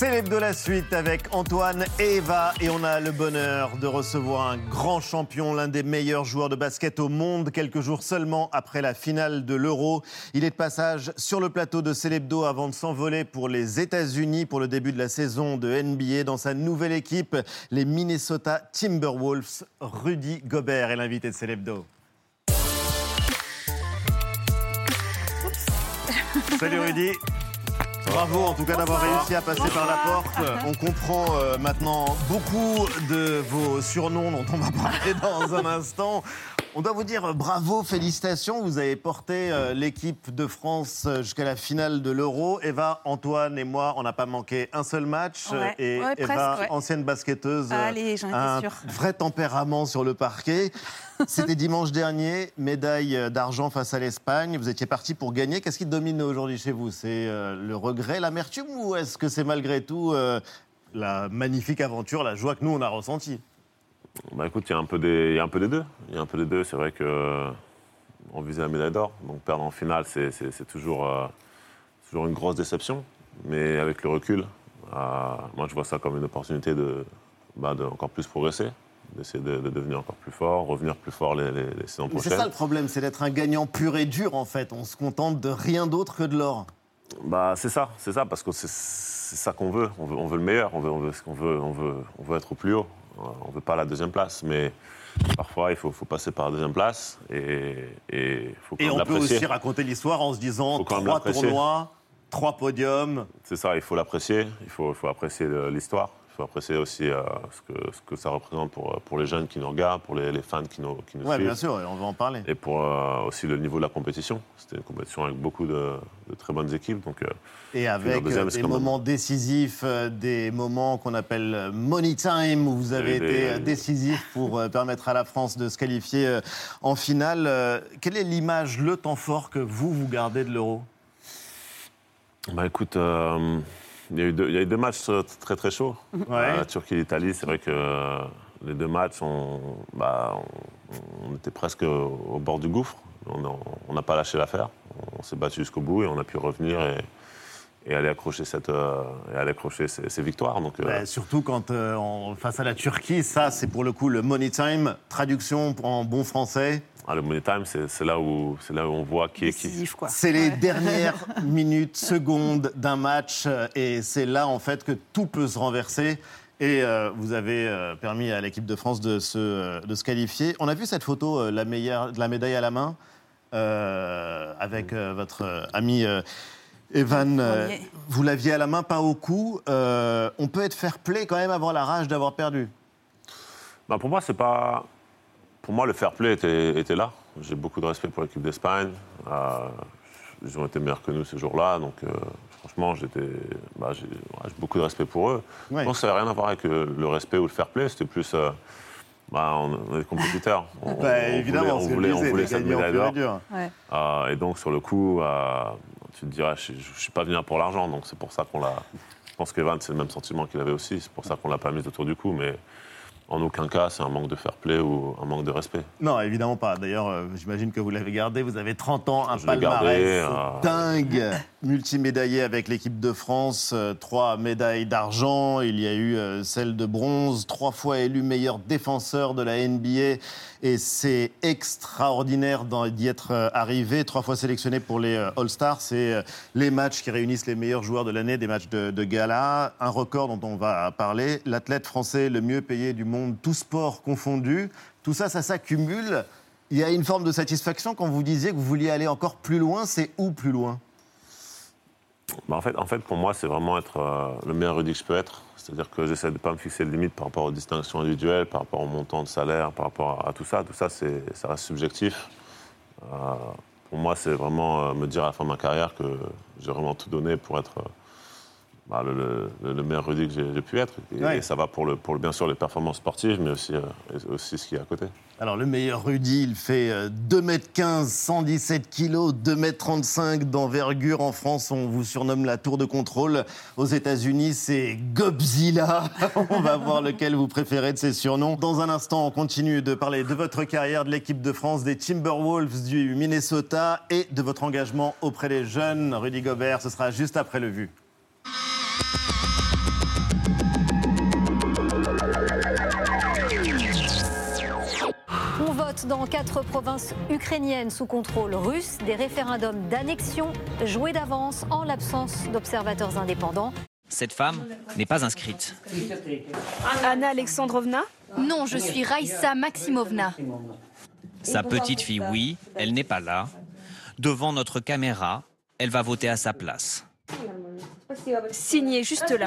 De la suite avec Antoine et Eva et on a le bonheur de recevoir un grand champion, l'un des meilleurs joueurs de basket au monde, quelques jours seulement après la finale de l'Euro. Il est de passage sur le plateau de Célébdo avant de s'envoler pour les États-Unis pour le début de la saison de NBA dans sa nouvelle équipe, les Minnesota Timberwolves. Rudy Gobert est l'invité de Célébdo. Salut Rudy. Bravo en tout cas d'avoir réussi à passer par la porte. On comprend euh, maintenant beaucoup de vos surnoms dont on va parler dans un instant. On doit vous dire bravo, félicitations. Vous avez porté euh, l'équipe de France euh, jusqu'à la finale de l'Euro. Eva, Antoine et moi, on n'a pas manqué un seul match. Ouais, et ouais, Eva, presque, ouais. ancienne basketteuse, Allez, un vrai tempérament sur le parquet. C'était dimanche dernier, médaille d'argent face à l'Espagne. Vous étiez parti pour gagner. Qu'est-ce qui domine aujourd'hui chez vous? C'est euh, le regret, l'amertume ou est-ce que c'est malgré tout euh, la magnifique aventure, la joie que nous on a ressentie? Bah écoute, il y a un peu des, y a un peu des deux. Il y a un peu des deux. C'est vrai que euh, on visait la médaille d'or, donc perdre en finale, c'est, c'est- c'est toujours, euh, toujours une grosse déception. Mais avec le recul, euh, moi je vois ça comme une opportunité de, bah, de encore plus progresser, d'essayer de, de devenir encore plus fort, revenir plus fort les, les, les saisons Mais C'est prochaines. ça le problème, c'est d'être un gagnant pur et dur en fait. On se contente de rien d'autre que de l'or. Bah, c'est ça, c'est ça, parce que c'est, ça qu'on veut. On, veut. on veut le meilleur, on veut, on veut, veut, on veut, on veut être au plus haut. On veut pas la deuxième place, mais parfois il faut, faut passer par la deuxième place et faut quand Et même on peut aussi raconter l'histoire en se disant trois tournois, trois podiums. C'est ça, il faut l'apprécier, il faut, faut apprécier l'histoire, faut apprécier aussi euh, ce, que, ce que ça représente pour, pour les jeunes qui nous regardent, pour les, les fans qui nous, qui nous Ouais, suivent. bien sûr, on va en parler. Et pour euh, aussi le niveau de la compétition. C'était une compétition avec beaucoup de, de très bonnes équipes. Donc, euh, Et avec deuxième, euh, c'est des même- moments décisifs, euh, des moments qu'on appelle euh, money time, où vous avez Et été euh, décisif pour euh, permettre à la France de se qualifier euh, en finale. Euh, Quelle est l'image, le temps fort que vous, vous gardez de l'Euro? Bah, écoute, euh, il y, a eu deux- il y a eu deux matchs euh, très très chauds. Ouais. Euh, La Turquie et l'Italie, c'est vrai que euh, les deux matchs, on, bah, on, on était presque au, bord du gouffre. On n'a pas lâché l'affaire. On s'est battu jusqu'au bout et on a pu revenir et, et aller accrocher, cette, euh, et aller accrocher ces, ces victoires. Donc, euh, Surtout quand, euh, on- face à la Turquie, ça, c'est pour le coup le money time. Traduction en bon français. Le Money Time, c'est là, où- c'est là où on voit qui est qui. C'est les Ouais. dernières minutes, secondes d'un match. euh, Et c'est là, en fait, que tout peut se renverser. Et euh, vous avez euh, permis à l'équipe de France de se, euh, de se qualifier. On a vu cette photo, euh, la, meilleure, de la médaille à la main, euh, avec euh, votre euh, ami euh, Evan. euh, vous l'aviez à la main, pas au cou. Euh, on peut être fair play quand même avoir la rage d'avoir perdu. Bah, pour moi, c'est pas. Pour moi, le fair play était, était là. J'ai beaucoup de respect pour l'équipe d'Espagne. Euh, ils ont été meilleurs que nous ce jour-là. Donc, euh, franchement, j'étais, bah, j'ai ouais, beaucoup de respect pour eux. Ouais. Je pense que ça n'avait rien à voir avec euh, le respect ou le fair play. C'était plus. euh, bah, on, on est des compétiteurs. On, Bah, on évidemment, voulait, on voulait, cette médaille d'or. Ouais. Euh, et donc, sur le coup, euh, tu te dirais, je ne suis pas venu pour l'argent. Donc, c'est pour ça qu'on l'a. Je pense qu'Evan, c'est le même sentiment qu'il avait aussi. C'est pour ça qu'on l'a pas mis autour du cou. Mais en aucun cas, c'est un manque de fair play ou un manque de respect. Non, évidemment pas. D'ailleurs, euh, j'imagine que vous l'avez gardé. Vous avez 30 ans, un Je palmarès gardé, euh, dingue. Multimédaillé avec l'équipe de France, euh, trois médailles d'argent. Il y a eu euh, celle de bronze, trois fois élu meilleur défenseur de la NBA. Et c'est extraordinaire d'y être euh, arrivé. Trois fois sélectionné pour les All-Stars. C'est les matchs qui réunissent les meilleurs joueurs de l'année, des matchs de, de gala. Un record dont on va parler. L'athlète français le mieux payé du monde, tout sport confondu. Tout ça, ça s'accumule. Il y a une forme de satisfaction quand vous disiez que vous vouliez aller encore plus loin. C'est où plus loin? Bah, en, fait, pour moi, c'est vraiment être euh, le meilleur Rudy que je peux être. C'est-à-dire que j'essaie de ne pas me fixer de limite par rapport aux distinctions individuelles, par rapport au montant de salaire, par rapport à, tout ça. Tout ça, ça reste subjectif. Euh, pour moi, c'est vraiment euh, me dire à la fin de ma carrière que j'ai vraiment tout donné pour être bah, le, le- le meilleur Rudy que j'ai, pu être. Et, Ouais. et ça va pour, le, pour bien sûr les performances sportives, mais aussi, euh, aussi ce qui est à côté. Alors, le meilleur Rudy, il fait euh, 2m15, 117 kg, 2m35 d'envergure. En France, on vous surnomme la tour de contrôle. Aux États-Unis, c'est Godzilla. on va voir lequel vous préférez de ces surnoms. Dans un instant, on continue de parler de votre carrière, de l'équipe de France, des Timberwolves du Minnesota et de votre engagement auprès des jeunes. Rudy Gobert, ce sera juste après le vu. On vote dans quatre provinces ukrainiennes sous contrôle russe des référendums d'annexion joués d'avance en l'absence d'observateurs indépendants. Cette femme n'est pas inscrite. Anna Alexandrovna? Non, je suis Raïsa Maximovna. Sa petite fille, oui, elle n'est pas là. Devant notre caméra, elle va voter à sa place. Signez juste là.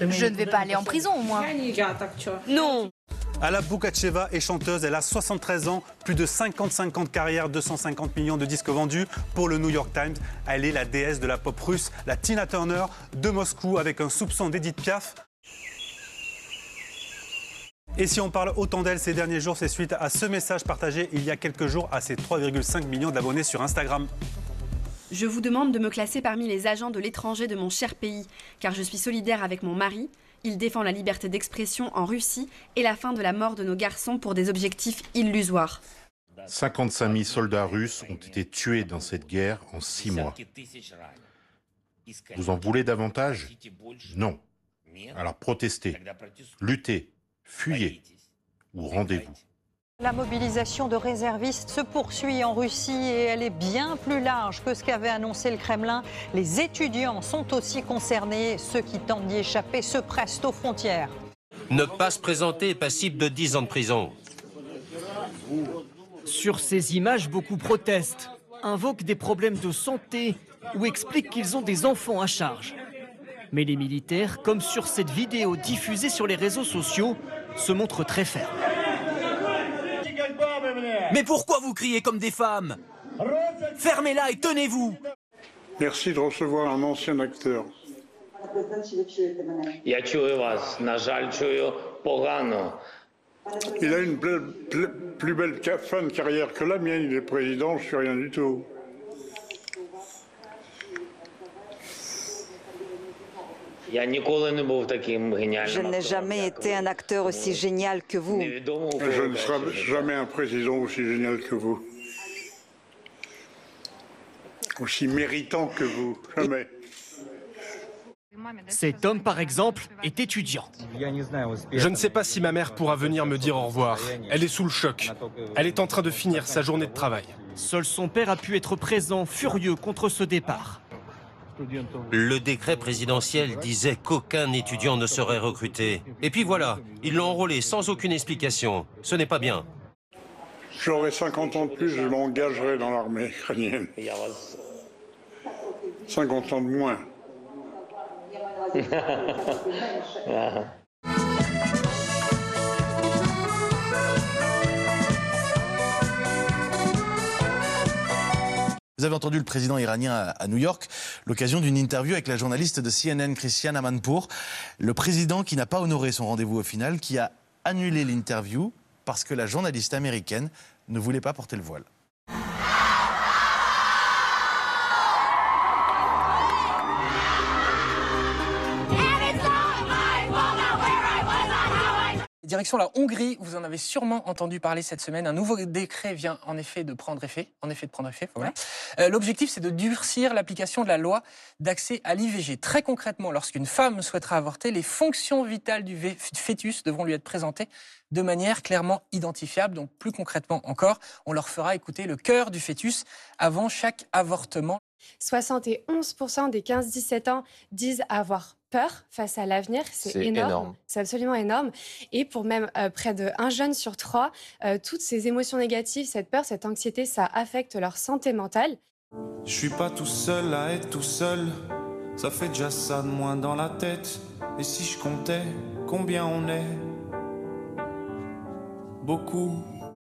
Je ne vais pas aller en prison au moins. Non Ala Boukacheva est chanteuse, elle a 73 ans, plus de 55 ans de carrière, 250 millions de disques vendus pour le New York Times. Elle est la déesse de la pop russe, la Tina Turner de Moscou avec un soupçon d'Edith Piaf. Et si on parle autant d'elle ces derniers jours, c'est suite à ce message partagé il y a quelques jours à ses 3,5 millions d'abonnés sur Instagram. Je vous demande de me classer parmi les agents de l'étranger de mon cher pays, car je suis solidaire avec mon mari. Il défend la liberté d'expression en Russie et la fin de la mort de nos garçons pour des objectifs illusoires. 55 000 soldats russes ont été tués dans cette guerre en six mois. Vous en voulez davantage? Non. Alors protestez, luttez, fuyez ou rendez-vous. La mobilisation de réservistes se poursuit en Russie et elle est bien plus large que ce qu'avait annoncé le Kremlin. Les étudiants sont aussi concernés. Ceux qui tentent d'y échapper se pressent aux frontières. Ne pas se présenter est passible de 10 ans de prison. Sur ces images, beaucoup protestent, invoquent des problèmes de santé ou expliquent qu'ils ont des enfants à charge. Mais les militaires, comme sur cette vidéo diffusée sur les réseaux sociaux, se montrent très fermes. Mais pourquoi vous criez comme des femmes? Fermez-la et tenez-vous Merci de recevoir un ancien acteur. Il a une plus, belle fin de carrière que la mienne. Il est président, je suis rien du tout. Je n'ai jamais été un acteur aussi génial que vous. Je ne serai jamais un président aussi génial que vous. Aussi méritant que vous. Jamais. Cet homme, par exemple, est étudiant. Je ne sais pas si ma mère pourra venir me dire au revoir. Elle est sous le choc. Elle est en train de finir sa journée de travail. Seul son père a pu être présent, furieux contre ce départ. Le décret présidentiel disait qu'aucun étudiant ne serait recruté. Et puis voilà, ils l'ont enrôlé sans aucune explication. Ce n'est pas bien. J'aurai 50 ans de plus, je m'engagerai dans l'armée ukrainienne. 50 ans de moins. Vous avez entendu le président iranien à- New York, l'occasion d'une interview avec la journaliste de CNN, Christiane Amanpour. Le président qui n'a pas honoré son rendez-vous au final, qui a annulé l'interview parce que la journaliste américaine ne voulait pas porter le voile. Direction la Hongrie, vous en avez sûrement entendu parler cette semaine. Un nouveau décret vient en effet de prendre effet. En effet de prendre effet, voilà. Euh, L'objectif, c'est de durcir l'application de la loi d'accès à l'IVG. Très concrètement, lorsqu'une femme souhaitera avorter, les fonctions vitales du fœtus devront lui être présentées de manière clairement identifiable. Donc plus concrètement encore, on leur fera écouter le cœur du fœtus avant chaque avortement. 71% des 15-17 ans disent avoir peur face à l'avenir. C'est énorme. C'est absolument énorme. Et pour même euh, près de un jeune sur trois, euh, toutes ces émotions négatives, cette peur, cette anxiété, ça affecte leur santé mentale. Je suis pas tout seul à être tout seul. Ça fait déjà ça de moins dans la tête. Et si je comptais combien on est? Beaucoup.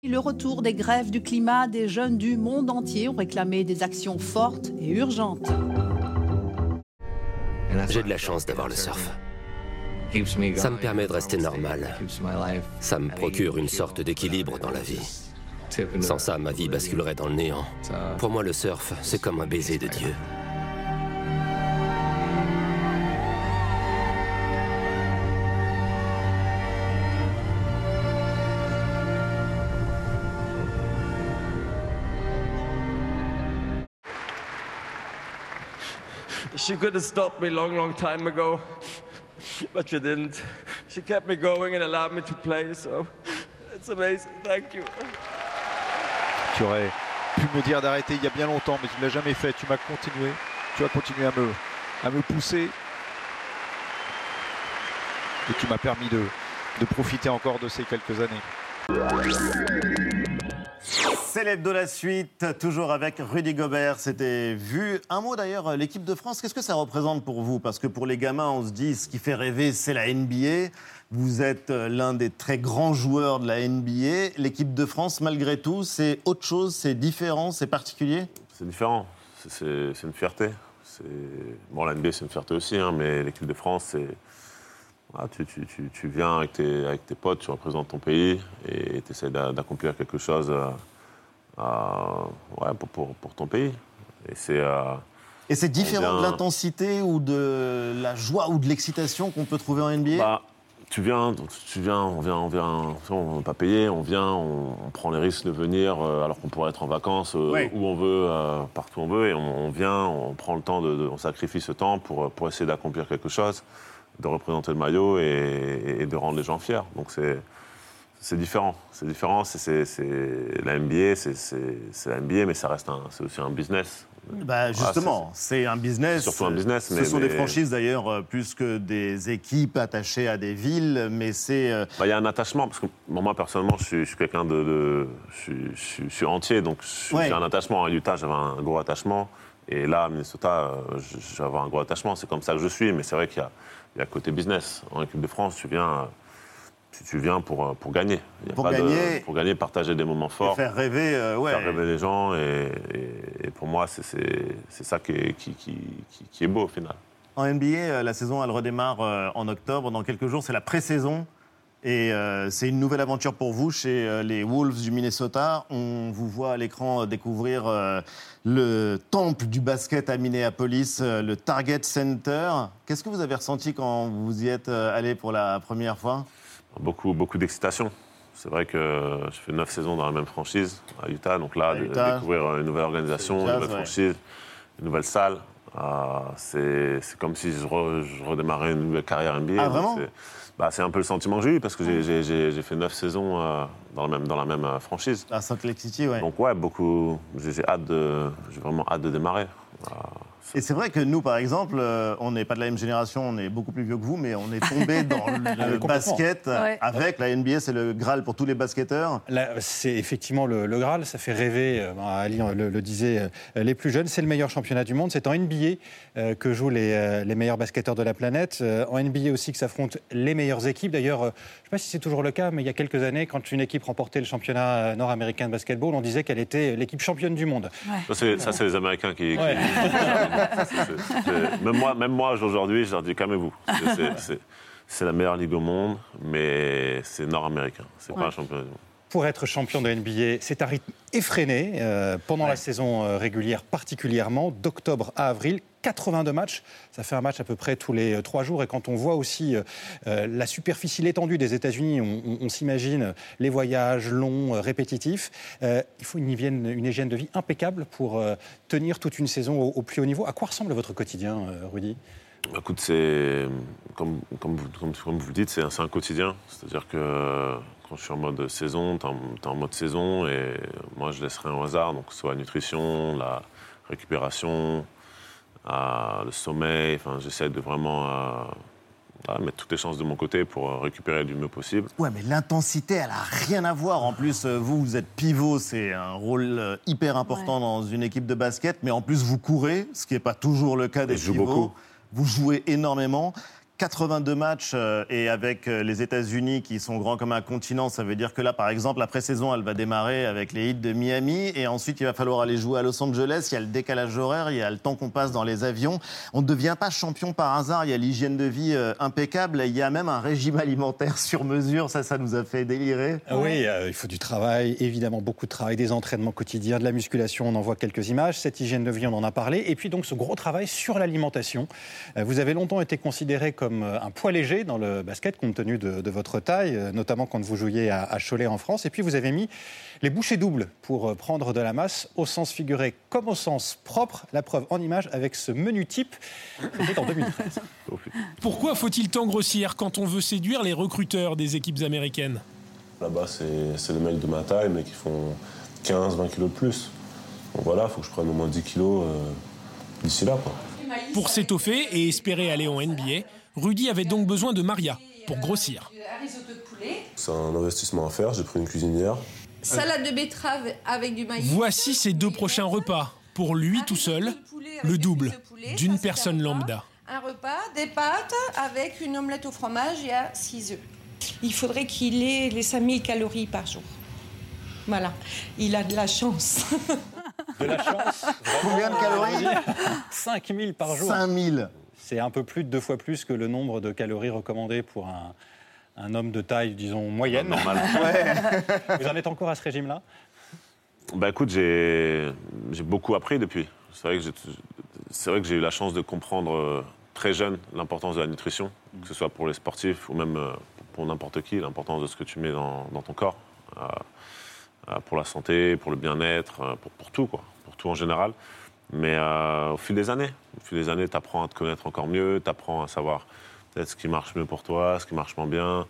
Le retour des grèves du climat, des jeunes du monde entier ont réclamé des actions fortes et urgentes. J'ai de la chance d'avoir le surf. Ça me permet de rester normal. Ça me procure une sorte d'équilibre dans la vie. Sans ça, ma vie basculerait dans le néant. Pour moi, le surf, c'est comme un baiser de Dieu. She could have stopped me long, long time ago, but she didn't. She kept me going and allowed me to play, so it's amazing. Thank you. Tu aurais pu me dire d'arrêter il y a bien longtemps, mais tu ne l'as jamais fait. Tu m'as continué. Tu as continué à me, à me pousser. Et tu m'as permis de, de profiter encore de ces quelques années. Célèbre de la suite, toujours avec Rudy Gobert. C'était vu. Un mot d'ailleurs, l'équipe de France, qu'est-ce que ça représente pour vous? Parce que pour les gamins, on se dit, ce qui fait rêver, c'est la NBA. Vous êtes euh, l'un des très grands joueurs de la NBA. L'équipe de France, malgré tout, c'est autre chose, c'est différent, c'est particulier? C'est différent. C'est une fierté. Bon, la NBA, c'est une fierté aussi, hein, mais l'équipe de France, c'est. Ah, tu, viens avec tes, avec tes potes, tu représentes ton pays et tu essaies d'accomplir quelque chose euh, ouais, pour, pour, pour, ton pays. Et c'est. Euh, et c'est différent de l'intensité ou de la joie ou de l'excitation qu'on peut trouver en NBA bah, tu viens, tu viens, on vient, on vient, on ne pas payer, on vient, on, prend les risques de venir euh, alors qu'on pourrait être en vacances euh, où on veut, partout où on veut, et on, vient, on prend le temps, de, on sacrifie ce temps pour, pour essayer d'accomplir quelque chose, de représenter le maillot et, et de rendre les gens fiers. Donc c'est c'est différent. C'est différent. C'est la NBA, c'est la NBA, mais ça reste c'est aussi un business. Bah justement, c'est un business. Surtout un business. Ce sont des franchises d'ailleurs euh, plus que des équipes attachées à des villes, mais c'est. Euh, bah, il y a un attachement parce que moi personnellement, je suis, quelqu'un de, je, suis entier, donc j'ai un attachement. À Utah, j'avais un gros attachement, et là, à Minnesota, euh, j'avais un gros attachement. C'est comme ça que je suis, mais c'est vrai qu'il y, y, a côté business. En équipe de France, tu viens tu viens pour, euh, pour gagner. pour gagner. pour gagner, partager des moments forts. faire rêver, euh, ouais. Faire rêver les gens. Et, et, pour moi, c'est ça qui est, qui, qui, qui est, beau au final. En NBA, euh, la saison, elle redémarre en octobre. Dans quelques jours, c'est la pré-saison. Et c'est une nouvelle aventure pour vous chez les Wolves du Minnesota. On vous voit à l'écran découvrir le temple du basket à Minneapolis, le Target Center. Qu'est-ce que vous avez ressenti quand vous y êtes allé pour la première fois? Beaucoup, beaucoup d'excitation. C'est vrai que j'ai fait neuf saisons dans la même franchise à Utah, donc là, découvrir une nouvelle organisation, une nouvelle franchise, une nouvelle salle, euh, c'est comme si je, redémarrais une nouvelle carrière NBA. Ah, vraiment? Bah, C'est un peu le sentiment que j'ai eu parce que j'ai fait neuf saisons euh, dans, la même, dans la même euh, franchise. À Salt Lake City, ouais. Donc ouais, beaucoup. J'ai hâte de, j'ai vraiment hâte de démarrer. Et c'est vrai que nous, par exemple, euh, on n'est pas de la même génération, on est beaucoup plus vieux que vous, mais on est tombé dans le basket avec la NBA, c'est le Graal pour tous les basketteurs. C'est effectivement le, Graal, ça fait rêver, euh, Ali le, le, disait, euh, les plus jeunes, c'est le meilleur championnat du monde. C'est en NBA que jouent les, les, meilleurs basketteurs de la planète. En NBA aussi que s'affrontent les meilleures équipes. D'ailleurs, je ne sais pas si c'est toujours le cas, mais il y a quelques années, quand une équipe remportait le championnat nord-américain de basketball, on disait qu'elle était l'équipe championne du monde. Ça, c'est les Américains qui... même moi, même moi aujourd'hui, je leur dis calmez-vous. C'est la meilleure ligue au monde, mais c'est nord-américain. C'est pas un championnat du monde pour être champion de NBA, c'est un rythme effréné euh, pendant la saison euh, régulière particulièrement, d'octobre à avril. 82 matchs, ça fait un match à peu près tous les euh, trois jours. Et quand on voit aussi la superficie, l'étendue des États-Unis, on, s'imagine les voyages longs, répétitifs. il faut une hygiène, une hygiène, de vie impeccable pour tenir toute une saison au, plus haut niveau. À quoi ressemble votre quotidien, Rudy? Écoute, c'est comme, vous le dites, c'est un, quotidien. C'est-à-dire que quand je suis en mode saison, tu es, en mode saison et moi je laisse rien au hasard, donc soit la nutrition, la récupération, euh, le sommeil, enfin j'essaie de vraiment euh, mettre toutes les chances de mon côté pour récupérer du mieux possible. Ouais, mais l'intensité, elle a rien à voir. En plus, euh, vous, vous êtes pivot, c'est un rôle hyper important dans une équipe de basket, mais en plus vous courez, ce qui n'est pas toujours le cas des je pivots. Joue beaucoup. Vous jouez énormément. 82 matchs euh, et avec euh, les États-Unis qui sont grands comme un continent, ça veut dire que là, par exemple, la pré-saison, elle va démarrer avec les hits de Miami et ensuite il va falloir aller jouer à Los Angeles. Il y a le décalage horaire, il y a le temps qu'on passe dans les avions. On ne devient pas champion par hasard. Il y a l'hygiène de vie euh, impeccable. Il y a même un régime alimentaire sur mesure. Ça, ça nous a fait délirer. Ah oui, il faut du travail, évidemment beaucoup de travail, des entraînements quotidiens, de la musculation. On en voit quelques images. Cette hygiène de vie, on en a parlé. Et puis donc ce gros travail sur l'alimentation. Vous avez longtemps été considéré comme comme euh, un poids léger dans le basket, compte tenu de, de votre taille, euh, notamment quand vous jouiez à, à, Cholet en France. Et puis vous avez mis les bouchées doubles pour prendre de la masse, au sens figuré comme au sens propre. La preuve en image avec ce menu type, c'était en 2013. Pourquoi faut-il tant grossir quand on veut séduire les recruteurs des équipes américaines? Là-bas, c'est les mecs de ma taille, mais qui font 15-20 kilos de plus. Donc voilà, il faut que je prenne au moins 10 kilos euh, d'ici là. Quoi. Pour s'étoffer et espérer aller en NBA, Rudy avait donc besoin de Maria pour grossir. C'est un investissement à faire, j'ai pris une cuisinière. Salade de betterave avec du maïs. Voici ses deux prochains repas. Pour lui tout seul, le double d'une personne lambda. Un repas, des pâtes avec une omelette au fromage et à 6 œufs. Il faudrait qu'il ait les 5000 calories par jour. Voilà, il a de la chance. De la chance Combien de calories? 5000 par jour. 5000 C'est un peu plus de deux fois plus que le nombre de calories recommandées pour un, un homme de taille, disons, moyenne. Normal. ouais. Vous en êtes encore à ce régime-là? Bah écoute, j'ai beaucoup appris depuis. C'est vrai que j'ai eu la chance de comprendre euh, très jeune l'importance de la nutrition, que ce soit pour les sportifs ou même euh, pour n'importe qui, l'importance de ce que tu mets dans, dans ton corps. Euh, pour la santé, pour le bien-être, pour, pour, tout, quoi, pour tout en général. Mais euh, au fil des années, au fil des années, tu apprends à te connaître encore mieux, tu apprends à savoir peut-être ce qui marche mieux pour toi, ce qui marche moins bien.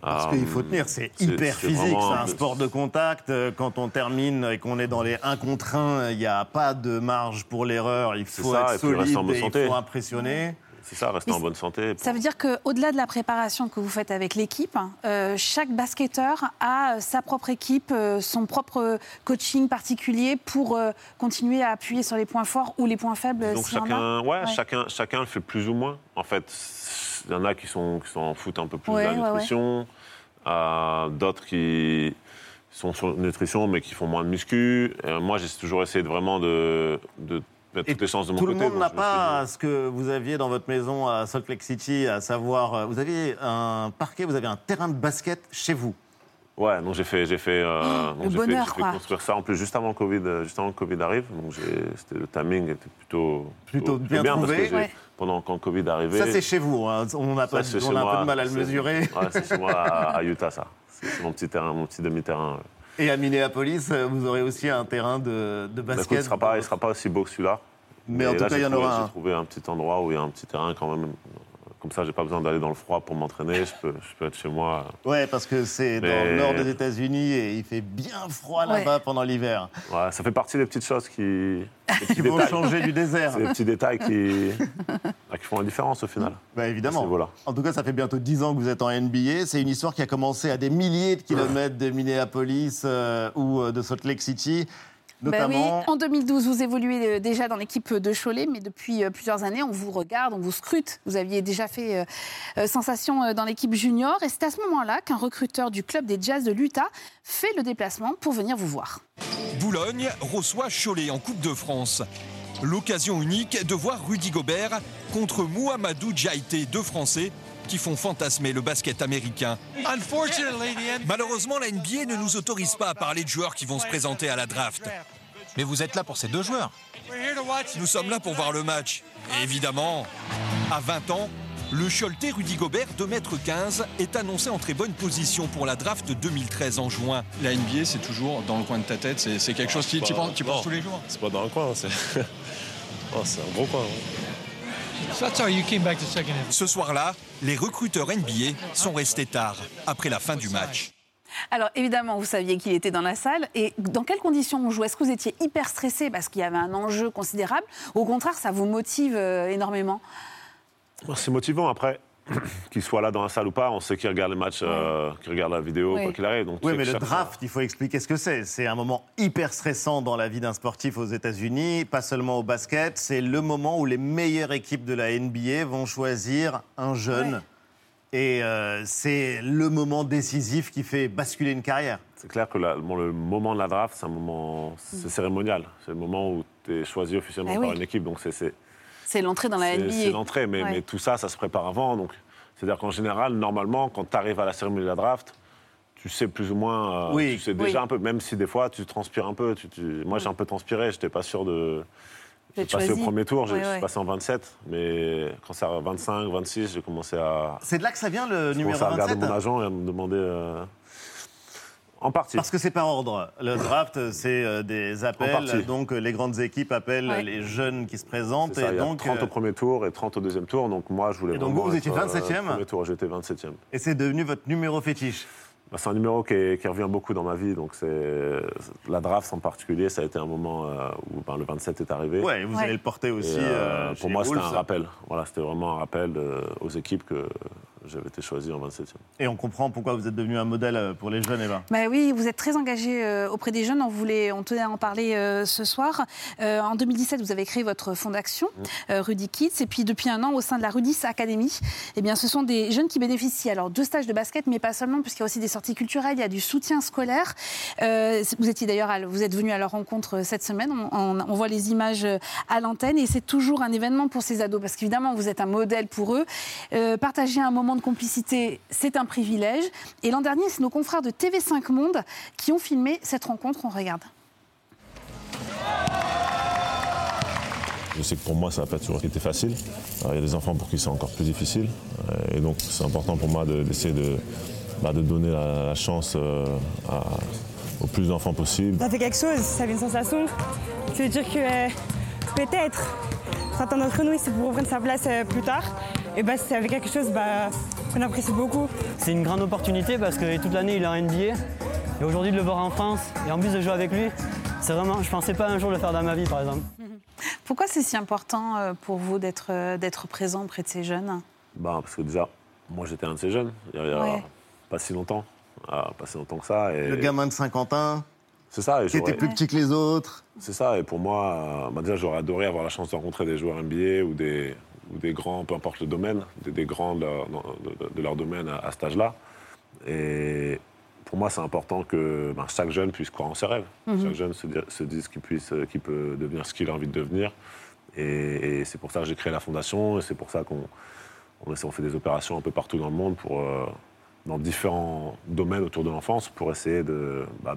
Parce qu'il faut tenir, c'est hyper physique, c'est un sport de contact. Quand on termine et qu'on est dans les 1 contre 1, il n'y a pas de marge pour l'erreur. Il faut ça, être solide, et et il faut impressionner. C'est ça, rester Mais en bonne santé. Ça veut dire qu'au-delà de la préparation que vous faites avec l'équipe, euh, chaque basketteur a euh, sa propre équipe, euh, son propre coaching particulier pour euh, continuer à appuyer sur les points forts ou les points faibles. Donc chacun, ouais, Ouais. Chacun, chacun le fait plus ou moins. En fait, il y en a qui sont qui s'en foutent un peu plus Ouais, de la nutrition, d'autres qui sont sur nutrition mais qui font moins de muscu. Moi, j'ai toujours essayé de vraiment de, de mettre toutes les chances de mon Tout le côté. monde donc n'a pas ce que vous aviez dans votre maison à Salt Lake City, à savoir, euh, vous aviez un parquet, vous avez un terrain de basket chez vous. Ouais, donc j'ai fait, j'ai fait, euh, donc le j'ai fait, fait construire ça en plus juste avant le Covid, euh, juste avant que le Covid arrive. Donc c'était le timing était plutôt Plutôt bien parce trouvé. que Ouais. pendant quand le Covid arrivait. Ça, c'est chez vous. hein. On a, Ça, pas, c'est on chez a un peu moi. de mal à le mesurer. Ouais, c'est chez moi à, à Utah, ça. C'est c'est mon petit terrain, mon petit demi-terrain. Et à Minneapolis, euh, vous aurez aussi un terrain de, de Bah, écoute, basket. il sera pas, il sera pas aussi beau que celui-là. Mais en tout là, cas, il y en aura un. J'ai trouvé un petit endroit où il y a un petit terrain quand même. Comme ça, j'ai pas besoin d'aller dans le froid pour m'entraîner. Je peux, je peux être chez moi. Ouais, parce que c'est dans le nord des États-Unis et il fait bien froid là-bas pendant l'hiver. Ouais, ça fait partie des petites choses qui, vont détails. changer du désert. C'est des petits détails qui, bah, qui font la différence au final. Bah évidemment. Voilà. En tout cas, ça fait bientôt 10 ans que vous êtes en NBA. C'est une histoire qui a commencé à des milliers de kilomètres de Minneapolis euh, ou euh, de Salt Lake City. Oui, Notamment. en 2012, vous évoluez euh, déjà dans l'équipe de Cholet, mais depuis euh, plusieurs années, on vous regarde, on vous scrute. Vous aviez déjà fait euh, euh, sensation euh, dans l'équipe junior, et c'est à ce moment-là qu'un recruteur du club des Jazz de l'Utah fait le déplacement pour venir vous voir. Boulogne reçoit Cholet en Coupe de France. L'occasion unique de voir Rudy Gobert contre Mouhamadou Diaité, deux Français qui font fantasmer le basket américain. Malheureusement, la NBA ne nous autorise pas à parler de joueurs qui vont se présenter à la draft. Mais vous êtes là pour ces deux joueurs. Nous sommes là pour voir le match. Et évidemment, à 20 ans, le Choletais Rudy Gobert, 2m15, est annoncé en très bonne position pour la draft 2013 en juin. La NBA, c'est toujours dans le coin de ta tête, c'est c'est quelque chose qui tu penses, tu penses tous les jours. C'est pas dans un coin, c'est Oh, c'est un gros coin. Ce soir-là, les recruteurs NBA sont restés tard, après la fin du match. Alors évidemment, vous saviez qu'il était dans la salle. Et dans quelles conditions on joue? Est-ce que vous étiez hyper stressé parce qu'il y avait un enjeu considérable? Ou au contraire, ça vous motive euh, énormément? Bon, C'est motivant après. Qu'il soit là dans la salle ou pas, on sait qu'il regarde les matchs, euh, qu'il regarde la vidéo, Oui. quoi qu'il arrive. Donc, Oui, mais que le draft, il faut expliquer ce que c'est. C'est un moment hyper stressant dans la vie d'un sportif aux États-Unis, pas seulement au basket. C'est le moment où les meilleures équipes de la NBA vont choisir un jeune. Et euh, c'est le moment décisif qui fait basculer une carrière. C'est clair que la- bon, le moment de la draft, c'est un moment c'est cérémonial. C'est le moment où tu es choisi officiellement Eh par oui. une équipe. Donc c'est c'est- C'est l'entrée dans la c'est- NBA. c'est l'entrée, mais, Ouais. mais tout ça, ça se prépare avant. Donc c'est-à-dire qu'en général, normalement, quand tu arrives à la cérémonie de la draft, tu sais plus ou moins, euh, Oui. tu sais déjà Oui. un peu, même si des fois tu transpires un peu. Tu, tu- Moi, j'ai un peu transpiré, j'étais pas sûr de. J'ai passé au premier tour, j'ai suis passé en 27, mais quand c'est à 25, 26, j'ai commencé à. C'est de là que ça vient le numéro 27 à regarder mon agent et à me demander. Euh, en partie. Parce que c'est par ordre. Le draft, c'est euh, des appels. Donc les grandes équipes appellent les jeunes qui se présentent. et donc, 30 au premier tour et 30 au deuxième tour. Donc moi, je voulais. Et donc vous, vous étiez 27e Premier tour, j'étais 27e. Et c'est devenu votre numéro fétiche c'est un numéro qui, revient beaucoup dans ma vie. Donc c'est la draft en particulier, ça a été un moment euh, où ben, le 27 est arrivé. Ouais, vous allez le porter aussi. Euh, pour moi, c'était un rappel. Voilà, c'était vraiment un rappel aux équipes que j'avais été choisi en 27e. Et on comprend pourquoi vous êtes devenu un modèle euh, pour les jeunes, Eva. Bah oui, vous êtes très engagé euh, auprès des jeunes. On, voulait, on tenait à en parler euh, ce soir. en 2017, vous avez créé votre fondation, mmh. Rudy Kids. Et puis depuis un an, au sein de la Rudis Academy, eh bien, ce sont des jeunes qui bénéficient alors de stages de basket, mais pas seulement, puisqu'il y a aussi des sorties culturelles, il y a du soutien scolaire. vous étiez d'ailleurs, vous êtes venu à leur rencontre cette semaine. On, on voit les images à l'antenne et c'est toujours un événement pour ces ados, parce qu'évidemment, vous êtes un modèle pour eux. partager un moment de complicité, c'est un privilège. Et l'an dernier, c'est nos confrères de TV5 Monde qui ont filmé cette rencontre. On regarde. Je sais que pour moi, ça n'a pas toujours été facile. il y a des enfants pour qui c'est encore plus difficile. Et donc, c'est important pour moi d'essayer de, bah, de, donner la, chance euh, au plus d'enfants possible. Ça fait quelque chose, ça fait une sensation. Ça veut dire que euh, peut-être certains d'entre nous, c'est pour reprendre sa place euh, plus tard et bah, c'est avec quelque chose bah, qu'on apprécie beaucoup. C'est une grande opportunité parce que toute l'année il est en NBA. Et aujourd'hui de le voir en France et en plus de jouer avec lui, c'est vraiment, je pensais pas un jour le faire dans ma vie par exemple. Pourquoi c'est si important euh, pour vous d'être, euh, d'être présent près de ces jeunes? Bah, Parce que déjà, moi j'étais un de ces jeunes, il y a, pas si longtemps, ah, pas si longtemps que ça. Et... Le gamin de Saint-Quentin c'est ça. Qui était plus petit que les autres. C'est ça. Et pour moi, bah, déjà, j'aurais adoré avoir la chance de rencontrer des joueurs NBA ou des, ou des grands, peu importe le domaine, des, grands de, leur domaine à, cet âge-là. Et pour moi, c'est important que ben, chaque jeune puisse croire en ses rêves. Mhm. Chaque jeune se, dise qu'il puisse, qu'il peut devenir ce qu'il a envie de devenir. Et, c'est pour ça que j'ai créé la fondation. Et c'est pour ça qu'on on, fait des opérations un peu partout dans le monde, pour, euh, dans différents domaines autour de l'enfance, pour essayer de, bah,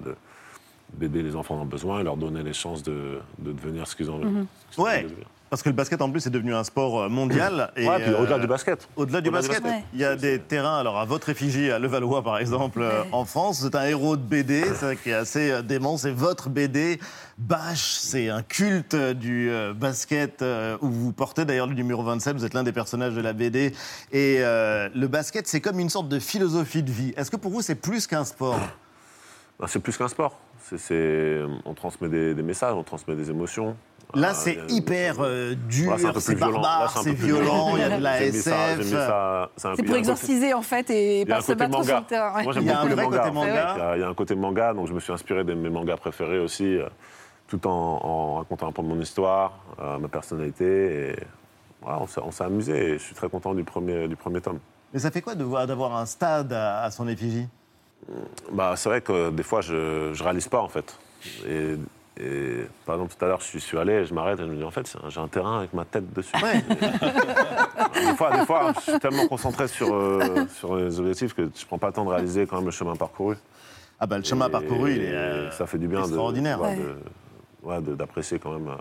d'aider les enfants dans le besoin et leur donner les chances de, devenir ce qu'ils ont, envie de devenir. Parce que le basket, en plus, est devenu un sport euh, mondial. Et, ouais, au-delà euh, du basket. Au-delà du, basket. Il y a des terrains, alors à votre effigie, à Levallois, par exemple, euh, en France. C'est un héros de BD, c'est qui est assez dément. C'est votre BD. Bash, c'est un culte du basket où vous portez d'ailleurs le numéro 27. Vous êtes l'un des personnages de la BD. Et le basket, c'est comme une sorte de philosophie de vie. Est-ce que pour vous, c'est plus qu'un sport? Ben, C'est plus qu'un sport. C'est, on transmet des, des messages, on transmet des émotions. Là, c'est hyper euh, dur, c'est barbare, c'est violent, il y a de la SF. C'est pour exorciser, en fait, et pas se battre sur le terrain. Moi, j'aime beaucoup les mangas. Il y a un côté manga, donc je me suis inspiré de mes mangas préférés aussi, euh, tout en, racontant un peu mon histoire, euh, ma personnalité. Et voilà, on s'est amusé et je suis très content du premier, du premier tome. Mais ça fait quoi d'avoir un stade à, son effigie? Bah, C'est vrai que des fois, je ne réalise pas, en fait. Et et par exemple, tout à l'heure, je suis allé, je m'arrête et je me dis, en fait, j'ai un terrain avec ma tête dessus. des, fois, des fois, je suis tellement concentré sur, euh, sur les objectifs que je ne prends pas le temps de réaliser quand même le chemin parcouru. Ah bah le chemin parcouru, il est euh, ça fait du bien extraordinaire. d'apprécier quand même euh,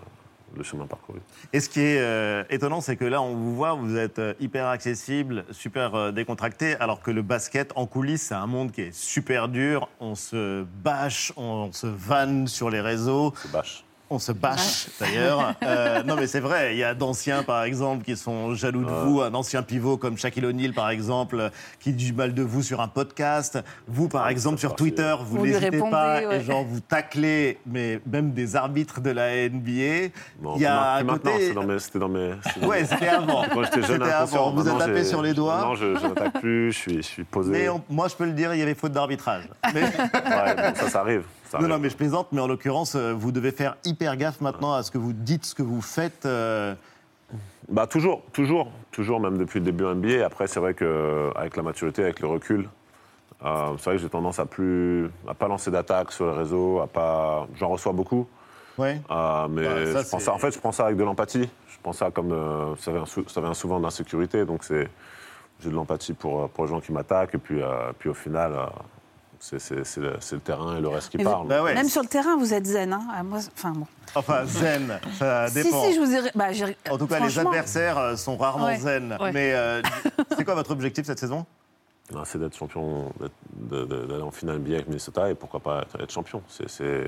le chemin parcouru. Et ce qui est euh, étonnant, c'est que là, on vous voit, vous êtes euh, hyper accessible, super euh, décontracté, alors que le basket en coulisses, c'est un monde qui est super dur. On se bâche, on se vanne sur les réseaux. On se bâche. On se bâche d'ailleurs. Euh, non mais c'est vrai, il y a d'anciens par exemple qui sont jaloux de vous, un ancien pivot comme Shaquille O'Neal par exemple qui dit du mal de vous sur un podcast. Vous par exemple sur Twitter, vous n'hésitez pas et genre vous taclez mais même des arbitres de la NBA. il y a un côté... c'était dans mes... Ouais, c'était avant. Quand j'étais jeune, avant. Vous êtes tapé sur les doigts. Non, je n'attaque plus, je suis, je suis posé. Mais moi je peux le dire, il y avait faute d'arbitrage. Mais... ouais, ça, ça arrive non, non, mais je plaisante, mais en l'occurrence, euh, vous devez faire hyper gaffe maintenant à ce que vous dites, ce que vous faites. Euh. Bah, toujours, toujours, toujours, même depuis le début NBA. Après, c'est vrai qu'avec la maturité, avec le recul, euh, c'est vrai que j'ai tendance à plus, à pas lancer d'attaques sur les réseaux, à pas, j'en reçois beaucoup. Ouais. mais bah, je pense en fait, je prends ça avec de l'empathie. Je prends ça comme, ça, vient, ça vient souvent d'insécurité, donc c'est, j'ai de l'empathie pour, pour les gens qui m'attaquent, et puis, puis au final C'est le, terrain et le reste qui Mais vous- parle. Bah ouais. Même sur le terrain, vous êtes zen. Hein. Ah, moi, enfin bon. Enfin, zen, ça Si, dépend. si, je vous ai. Bah, j'ai- En tout cas, les adversaires euh, sont rarement Ouais. zen. Ouais. Mais euh, c'est quoi votre objectif cette saison? Non, C'est d'être champion, d'aller en finale NBA avec Minnesota et pourquoi pas être, champion. C'est- C'est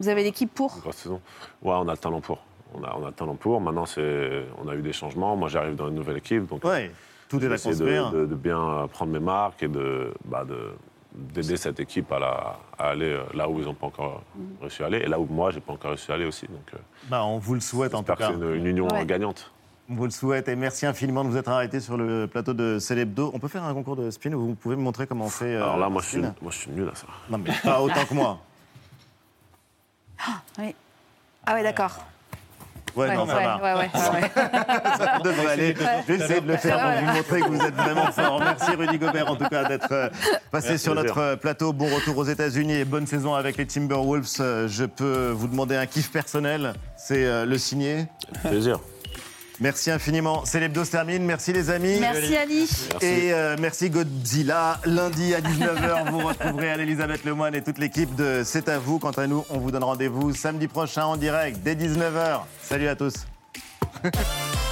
Vous avez l'équipe pour? une grosse saison. Ouais, on a le talent pour. On a, on a le talent pour. Maintenant, c'est, on a eu des changements. Moi, j'arrive dans une nouvelle équipe. Donc, Ouais, tout est à j'essaie de, construire. de- de bien prendre mes marques et de, bah, de- d'aider cette équipe à, la- à aller euh, là où ils n'ont pas encore réussi à aller et là où moi, j'ai pas encore réussi à aller aussi. Donc, euh, Bah, on vous le souhaite en tout cas. c'est une, une union Ouais. euh, gagnante. On vous le souhaite et merci infiniment de vous être arrêté sur le plateau de Célébdo. On peut faire un concours de spin où vous pouvez me montrer comment on fait. euh, Alors là, le moi, je suis, moi, je suis nul à ça. Non, mais pas autant que moi. Oui. Ah ouais, d'accord. Ouais, non, ça ouais, va. ouais, ouais, ouais, ouais. ça devrait aller. Ouais. Je vais essayer de le faire pour vous montrer que vous êtes vraiment fort. Merci Rudy Gobert en tout cas d'être euh, passé Merci, sur plaisir. notre euh, plateau. Bon retour aux États-Unis et bonne saison avec les Timberwolves. Euh, Je peux vous demander un kiff personnel, c'est le signer. Plaisir. Merci infiniment. C'est l'hebdo se termine. Merci les amis. Merci Ali. Et euh, merci Godzilla. Lundi à 19h, vous retrouverez Anne-Elisabeth Lemoine et toute l'équipe de C'est à vous. Quant à nous, on vous donne rendez-vous samedi prochain en direct dès 19h. Salut à tous.